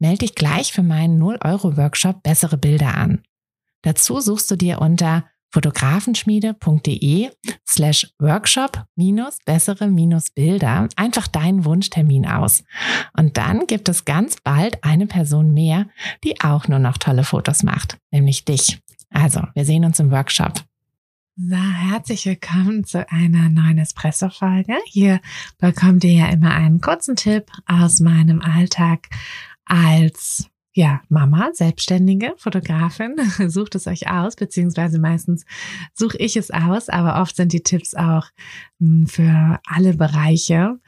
Melde dich gleich für meinen 0-Euro-Workshop Bessere Bilder an. Dazu suchst du dir unter fotografenschmiede.de slash workshop minus bessere minus Bilder einfach deinen Wunschtermin aus. Und dann gibt es ganz bald eine Person mehr, die auch nur noch tolle Fotos macht, nämlich dich. Also, wir sehen uns im Workshop. So, herzlich willkommen zu einer neuen Espresso-Folge. Hier bekommt ihr ja immer einen kurzen Tipp aus meinem Alltag als ja, Mama, selbstständige Fotografin, sucht es euch aus, beziehungsweise meistens suche ich es aus, aber oft sind die Tipps auch hm, für alle Bereiche.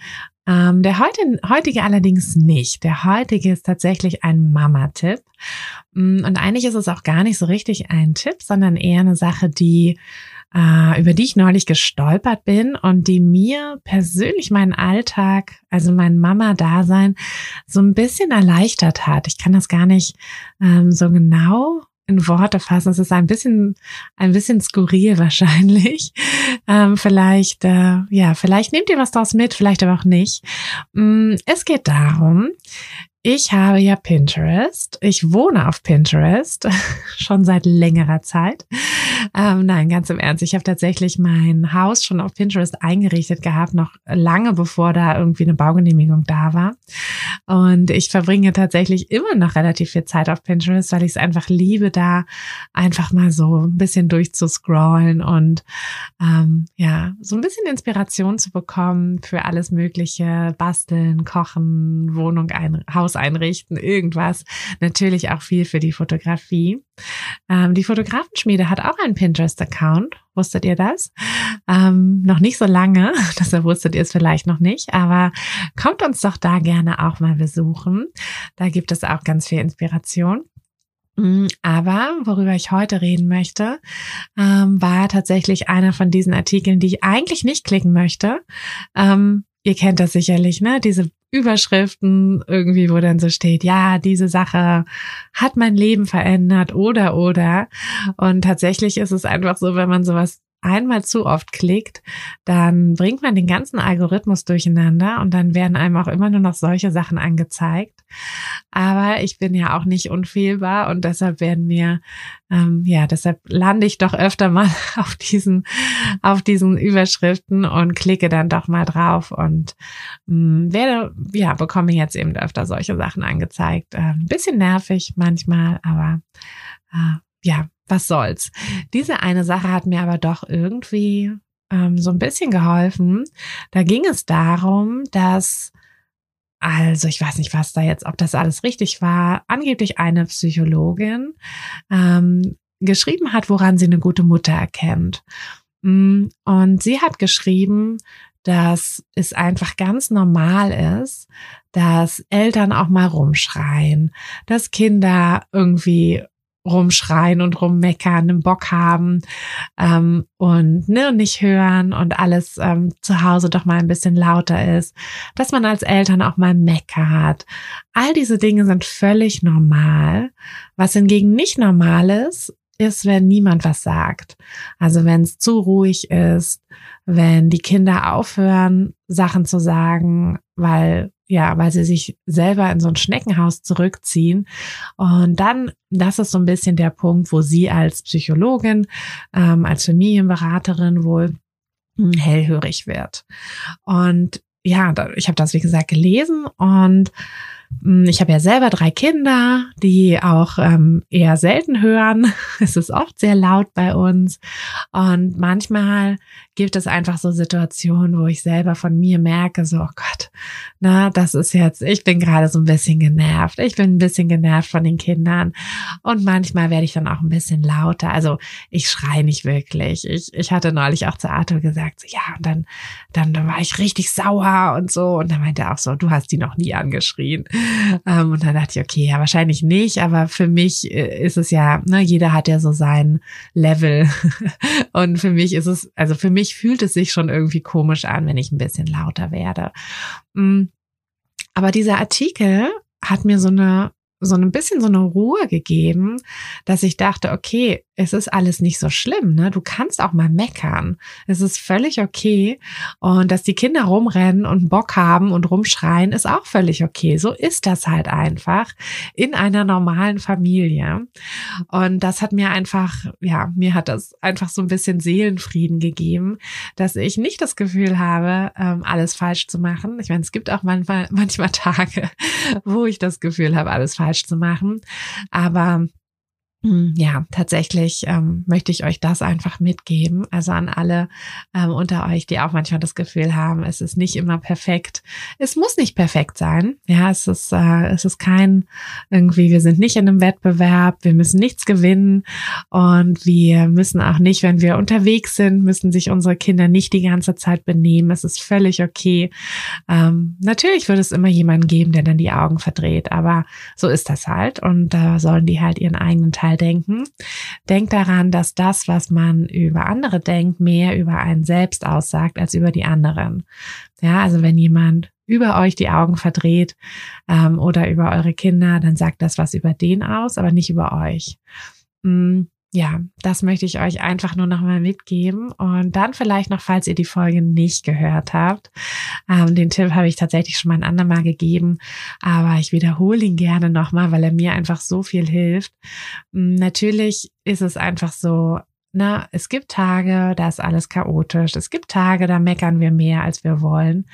Ähm, der heute, heutige allerdings nicht. Der heutige ist tatsächlich ein Mama-Tipp. Hm, und eigentlich ist es auch gar nicht so richtig ein Tipp, sondern eher eine Sache, die äh, über die ich neulich gestolpert bin und die mir persönlich meinen Alltag, also mein Mama-Dasein, so ein bisschen erleichtert hat. Ich kann das gar nicht ähm, so genau in Worte fassen. Es ist ein bisschen, ein bisschen skurril wahrscheinlich. Ähm, vielleicht, äh, ja, vielleicht nehmt ihr was daraus mit, vielleicht aber auch nicht. Mm, es geht darum, ich habe ja Pinterest. Ich wohne auf Pinterest schon seit längerer Zeit. Ähm, nein, ganz im Ernst. Ich habe tatsächlich mein Haus schon auf Pinterest eingerichtet gehabt, noch lange bevor da irgendwie eine Baugenehmigung da war. Und ich verbringe tatsächlich immer noch relativ viel Zeit auf Pinterest, weil ich es einfach liebe, da einfach mal so ein bisschen durchzuscrollen und ähm, ja, so ein bisschen Inspiration zu bekommen für alles Mögliche, basteln, kochen, Wohnung ein, Haus einrichten, irgendwas. Natürlich auch viel für die Fotografie. Ähm, die Fotografenschmiede hat auch einen Pinterest-Account. Wusstet ihr das? Ähm, noch nicht so lange, deshalb wusstet ihr es vielleicht noch nicht, aber kommt uns doch da gerne auch mal besuchen. Da gibt es auch ganz viel Inspiration. Mm, aber worüber ich heute reden möchte, ähm, war tatsächlich einer von diesen Artikeln, die ich eigentlich nicht klicken möchte. Ähm, ihr kennt das sicherlich, ne? Diese Überschriften irgendwie, wo dann so steht, ja, diese Sache hat mein Leben verändert oder oder. Und tatsächlich ist es einfach so, wenn man sowas einmal zu oft klickt, dann bringt man den ganzen Algorithmus durcheinander und dann werden einem auch immer nur noch solche Sachen angezeigt. Aber ich bin ja auch nicht unfehlbar und deshalb werden mir, ähm, ja, deshalb lande ich doch öfter mal auf diesen, auf diesen Überschriften und klicke dann doch mal drauf und mh, mm, werde, ja, bekomme jetzt eben öfter solche Sachen angezeigt. Äh, bisschen nervig manchmal, aber äh, ja, was soll's. Diese eine Sache hat mir aber doch irgendwie ähm, so ein bisschen geholfen. Da ging es darum, dass also ich weiß nicht, was da jetzt, ob das alles richtig war, angeblich eine Psychologin ähm, geschrieben hat, woran sie eine gute Mutter erkennt. Mm, und sie hat geschrieben, dass es einfach ganz normal ist, dass Eltern auch mal rumschreien, dass Kinder irgendwie rumschreien und rummeckern, einen Bock haben ähm, und ne, nicht hören und alles ähm, zu Hause doch mal ein bisschen lauter ist, dass man als Eltern auch mal meckert. All diese Dinge sind völlig normal. Was hingegen nicht normal ist, ist, wenn niemand was sagt. Also wenn es zu ruhig ist, wenn die Kinder aufhören, Sachen zu sagen, weil ja, weil sie sich selber in so ein Schneckenhaus zurückziehen. Und dann, das ist so ein bisschen der Punkt, wo sie als Psychologin, ähm, als Familienberaterin wohl hm, hellhörig wird. Und ja, ich habe das, wie gesagt, gelesen und ich habe ja selber drei Kinder, die auch ähm, eher selten hören. Es ist oft sehr laut bei uns. Und manchmal gibt es einfach so Situationen, wo ich selber von mir merke, so, oh Gott, na, das ist jetzt, ich bin gerade so ein bisschen genervt. Ich bin ein bisschen genervt von den Kindern. Und manchmal werde ich dann auch ein bisschen lauter. Also ich schreie nicht wirklich. Ich, ich hatte neulich auch zu Arthur gesagt, so, ja, und dann, dann, dann war ich richtig sauer und so. Und dann meinte er auch so, du hast die noch nie angeschrien. Ähm, und dann dachte ich, okay, ja, wahrscheinlich nicht. Aber für mich äh, ist es ja, ne, jeder hat ja so sein Level. und für mich ist es, also für mich fühlt es sich schon irgendwie komisch an, wenn ich ein bisschen lauter werde. Mm. Aber dieser Artikel hat mir so eine so ein bisschen so eine Ruhe gegeben, dass ich dachte, okay, es ist alles nicht so schlimm, ne? Du kannst auch mal meckern. Es ist völlig okay. Und dass die Kinder rumrennen und Bock haben und rumschreien, ist auch völlig okay. So ist das halt einfach in einer normalen Familie. Und das hat mir einfach, ja, mir hat das einfach so ein bisschen Seelenfrieden gegeben, dass ich nicht das Gefühl habe, ähm, alles falsch zu machen. Ich meine, es gibt auch manchmal, manchmal Tage, wo ich das Gefühl habe, alles falsch zu machen. Aber ja, tatsächlich ähm, möchte ich euch das einfach mitgeben. Also an alle ähm, unter euch, die auch manchmal das Gefühl haben, es ist nicht immer perfekt. Es muss nicht perfekt sein. Ja, es ist, äh, es ist kein irgendwie, wir sind nicht in einem Wettbewerb, wir müssen nichts gewinnen und wir müssen auch nicht, wenn wir unterwegs sind, müssen sich unsere Kinder nicht die ganze Zeit benehmen. Es ist völlig okay. Ähm, natürlich wird es immer jemanden geben, der dann die Augen verdreht, aber so ist das halt und da äh, sollen die halt ihren eigenen Teil mal denken. Denkt daran, dass das, was man über andere denkt, mehr über einen selbst aussagt als über die anderen. Ja, also wenn jemand über euch die Augen verdreht ähm, oder über eure Kinder, dann sagt das was über den aus, aber nicht über euch. Mm ja, das möchte ich euch einfach nur nochmal mitgeben. Und dann vielleicht noch, falls ihr die Folge nicht gehört habt. Ähm, den Tipp habe ich tatsächlich schon mal ein andermal gegeben, aber ich wiederhole ihn gerne nochmal, weil er mir einfach so viel hilft. Mm, natürlich ist es einfach so, na, es gibt Tage, da ist alles chaotisch. Es gibt Tage, da meckern wir mehr, als wir wollen.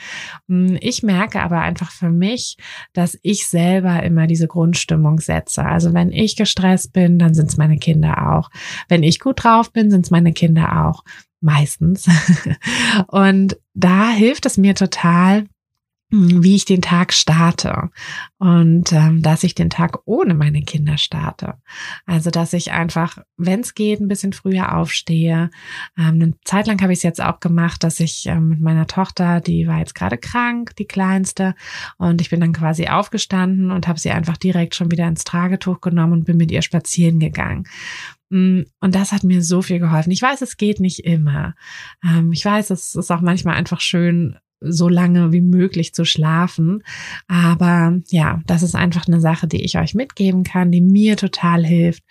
Hm, ich merke aber einfach für mich, dass ich selber immer diese Grundstimmung setze. Also wenn ich gestresst bin, dann sind es meine Kinder auch. Wenn ich gut drauf bin, sind es meine Kinder auch. Meistens. Und da hilft es mir total, wie ich den Tag starte und ähm, dass ich den Tag ohne meine Kinder starte. Also dass ich einfach, wenn es geht, ein bisschen früher aufstehe. Ähm, eine Zeit lang habe ich es jetzt auch gemacht, dass ich ähm, mit meiner Tochter, die war jetzt gerade krank, die kleinste, und ich bin dann quasi aufgestanden und habe sie einfach direkt schon wieder ins Tragetuch genommen und bin mit ihr spazieren gegangen. Mm, und das hat mir so viel geholfen. Ich weiß, es geht nicht immer. Ähm, ich weiß, es ist auch manchmal einfach schön, so lange wie möglich zu schlafen. Aber ja, das ist einfach eine Sache, die ich euch mitgeben kann, die mir total hilft.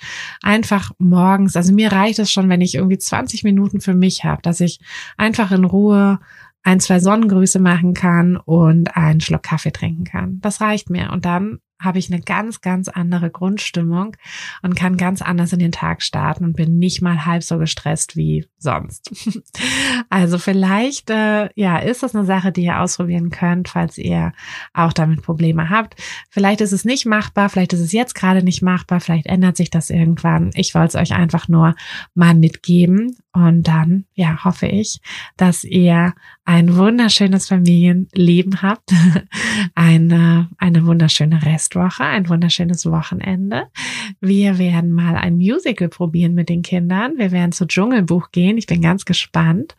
Einfach morgens, also mir reicht es schon, wenn ich irgendwie 20 Minuten für mich habe, dass ich einfach in Ruhe ein, zwei Sonnengrüße machen kann und einen Schluck Kaffee trinken kann. Das reicht mir. Und dann habe ich eine ganz, ganz andere Grundstimmung und kann ganz anders in den Tag starten und bin nicht mal halb so gestresst wie sonst. also vielleicht, äh, ja, ist das eine Sache, die ihr ausprobieren könnt, falls ihr auch damit Probleme habt. Vielleicht ist es nicht machbar, vielleicht ist es jetzt gerade nicht machbar, vielleicht ändert sich das irgendwann. Ich wollte es euch einfach nur mal mitgeben und dann, ja, hoffe ich, dass ihr ein wunderschönes Familienleben habt, eine, eine wunderschöne Restwoche, ein wunderschönes Wochenende. Wir werden mal ein Musical probieren mit den Kindern. Wir werden zu Dschungelbuch gehen. Ich bin ganz gespannt,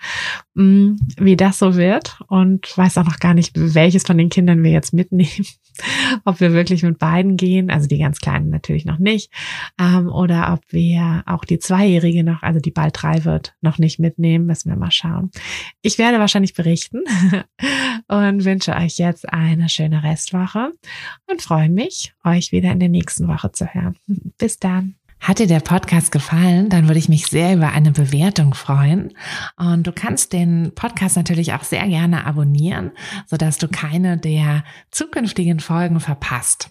mm, wie das so wird und weiß auch noch gar nicht, welches von den Kindern wir jetzt mitnehmen. ob wir wirklich mit beiden gehen, also die ganz Kleinen natürlich noch nicht, ähm, oder ob wir auch die Zweijährige noch, also die bald drei wird, noch nicht mitnehmen, müssen wir mal schauen. Ich werde wahrscheinlich berichten und wünsche euch jetzt eine schöne Restwoche und freue mich, euch wieder in der nächsten Woche zu hören. Bis dann. Hat dir der Podcast gefallen, dann würde ich mich sehr über eine Bewertung freuen. Und du kannst den Podcast natürlich auch sehr gerne abonnieren, sodass du keine der zukünftigen Folgen verpasst.